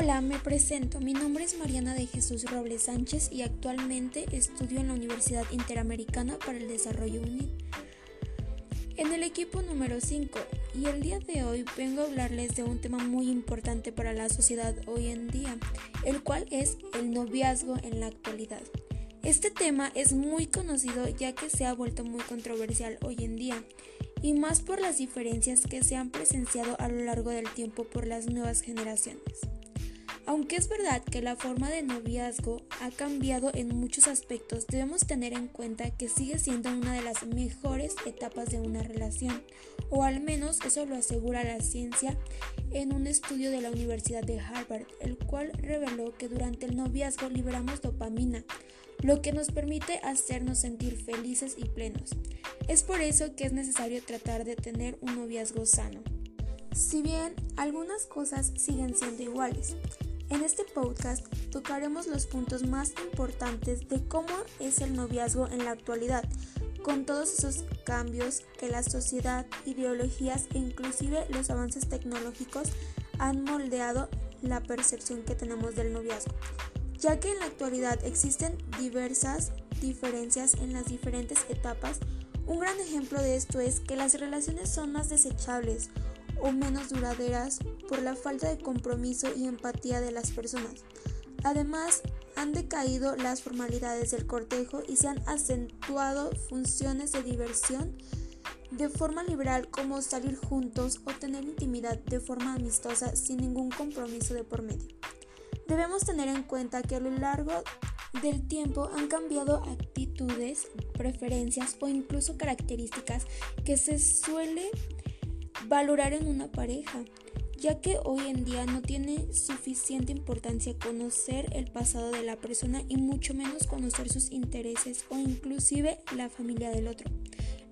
Hola, me presento. Mi nombre es Mariana de Jesús Robles Sánchez y actualmente estudio en la Universidad Interamericana para el Desarrollo UNID. En el equipo número 5 y el día de hoy vengo a hablarles de un tema muy importante para la sociedad hoy en día, el cual es el noviazgo en la actualidad. Este tema es muy conocido ya que se ha vuelto muy controversial hoy en día y más por las diferencias que se han presenciado a lo largo del tiempo por las nuevas generaciones. Aunque es verdad que la forma de noviazgo ha cambiado en muchos aspectos, debemos tener en cuenta que sigue siendo una de las mejores etapas de una relación, o al menos eso lo asegura la ciencia en un estudio de la Universidad de Harvard, el cual reveló que durante el noviazgo liberamos dopamina, lo que nos permite hacernos sentir felices y plenos. Es por eso que es necesario tratar de tener un noviazgo sano. Si bien algunas cosas siguen siendo iguales, en este podcast tocaremos los puntos más importantes de cómo es el noviazgo en la actualidad, con todos esos cambios que la sociedad, ideologías e inclusive los avances tecnológicos han moldeado la percepción que tenemos del noviazgo, ya que en la actualidad existen diversas diferencias en las diferentes etapas. Un gran ejemplo de esto es que las relaciones son más desechables o menos duraderas por la falta de compromiso y empatía de las personas. Además, han decaído las formalidades del cortejo y se han acentuado funciones de diversión de forma liberal como salir juntos o tener intimidad de forma amistosa sin ningún compromiso de por medio. Debemos tener en cuenta que a lo largo del tiempo han cambiado actitudes, preferencias o incluso características que se suele valorar en una pareja, ya que hoy en día no tiene suficiente importancia conocer el pasado de la persona y mucho menos conocer sus intereses o inclusive la familia del otro.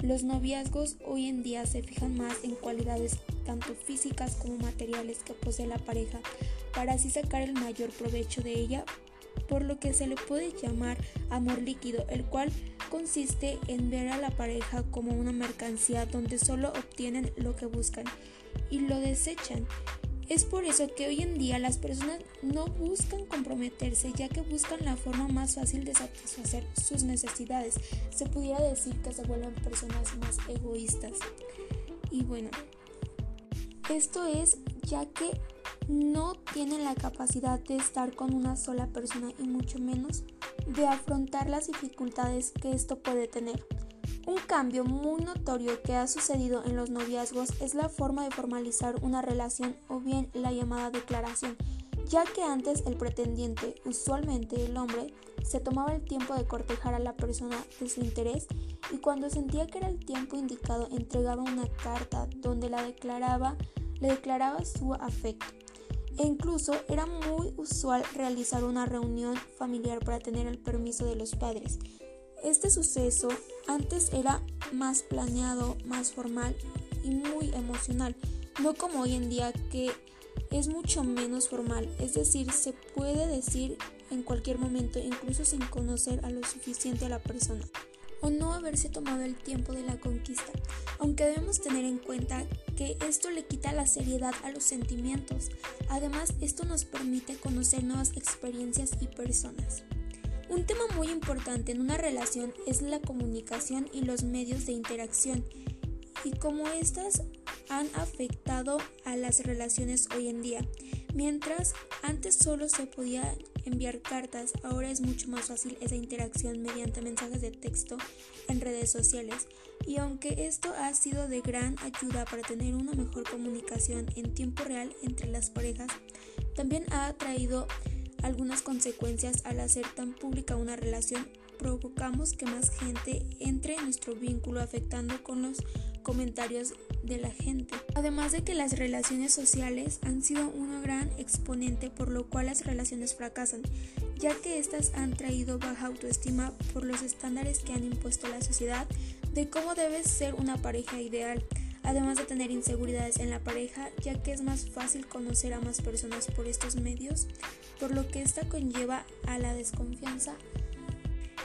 Los noviazgos hoy en día se fijan más en cualidades tanto físicas como materiales que posee la pareja para así sacar el mayor provecho de ella, por lo que se le puede llamar amor líquido, el cual consiste en ver a la pareja como una mercancía donde solo obtienen lo que buscan y lo desechan. Es por eso que hoy en día las personas no buscan comprometerse ya que buscan la forma más fácil de satisfacer sus necesidades. Se pudiera decir que se vuelven personas más egoístas. Y bueno, esto es ya que no tienen la capacidad de estar con una sola persona y mucho menos de afrontar las dificultades que esto puede tener. Un cambio muy notorio que ha sucedido en los noviazgos es la forma de formalizar una relación o bien la llamada declaración, ya que antes el pretendiente, usualmente el hombre, se tomaba el tiempo de cortejar a la persona de su interés y cuando sentía que era el tiempo indicado entregaba una carta donde le declaraba su afecto. E incluso era muy usual realizar una reunión familiar para tener el permiso de los padres. Este suceso antes era más planeado, más formal y muy emocional, no como hoy en día que es mucho menos formal, es decir, se puede decir en cualquier momento, incluso sin conocer a lo suficiente a la persona o no haberse tomado el tiempo de la conquista, aunque debemos tener en cuenta que esto le quita la seriedad a los sentimientos. Además, esto nos permite conocer nuevas experiencias y personas. Un tema muy importante en una relación es la comunicación y los medios de interacción y cómo estas han afectado a las relaciones hoy en día. Mientras antes solo se podía enviar cartas, ahora es mucho más fácil esa interacción mediante mensajes de texto en redes sociales. Y aunque esto ha sido de gran ayuda para tener una mejor comunicación en tiempo real entre las parejas, también ha traído algunas consecuencias al hacer tan pública una relación provocamos que más gente entre en nuestro vínculo afectando con los comentarios de la gente. Además de que las relaciones sociales han sido una gran exponente por lo cual las relaciones fracasan, ya que éstas han traído baja autoestima por los estándares que han impuesto la sociedad de cómo debe ser una pareja ideal además de tener inseguridades en la pareja, ya que es más fácil conocer a más personas por estos medios, por lo que esta conlleva a la desconfianza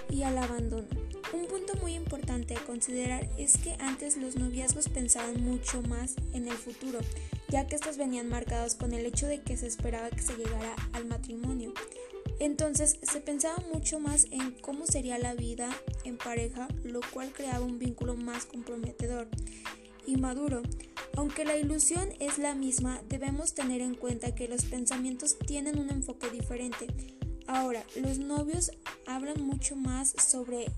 y al abandono. Un punto muy importante a considerar es que antes los noviazgos pensaban mucho más en el futuro, ya que estas venían marcadas con el hecho de que se esperaba que se llegara al matrimonio. Entonces se pensaba mucho más en cómo sería la vida en pareja, lo cual creaba un vínculo más comprometedor y maduro. Aunque la ilusión es la misma, debemos tener en cuenta que los pensamientos tienen un enfoque diferente. Ahora, los novios hablan mucho más sobre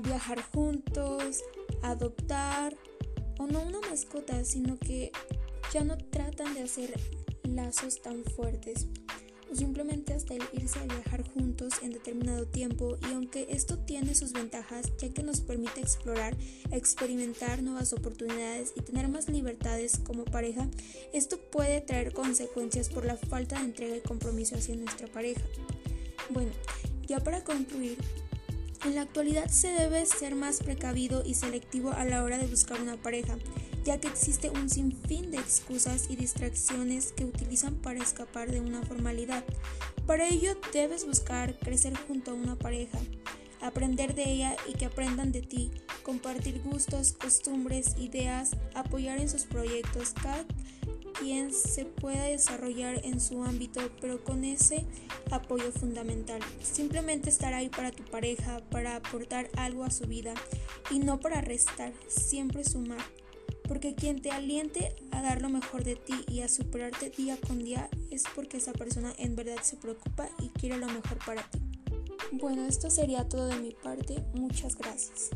viajar juntos, adoptar, o no una mascota, sino que ya no tratan de hacer lazos tan fuertes o simplemente hasta el irse a viajar juntos en determinado tiempo y aunque esto tiene sus ventajas ya que nos permite explorar, experimentar nuevas oportunidades y tener más libertades como pareja, esto puede traer consecuencias por la falta de entrega y compromiso hacia nuestra pareja. Bueno, ya para concluir, en la actualidad se debe ser más precavido y selectivo a la hora de buscar una pareja, ya que existe un sinfín de excusas y distracciones que utilizan para escapar de una formalidad. Para ello debes buscar crecer junto a una pareja, aprender de ella y que aprendan de ti, compartir gustos, costumbres, ideas, apoyar en sus proyectos. Cada quien se pueda desarrollar en su ámbito, pero con ese apoyo fundamental. Simplemente estar ahí para tu pareja, para aportar algo a su vida y no para restar, siempre sumar. Porque quien te aliente a dar lo mejor de ti y a superarte día con día es porque esa persona en verdad se preocupa y quiere lo mejor para ti. Bueno, esto sería todo de mi parte. Muchas gracias.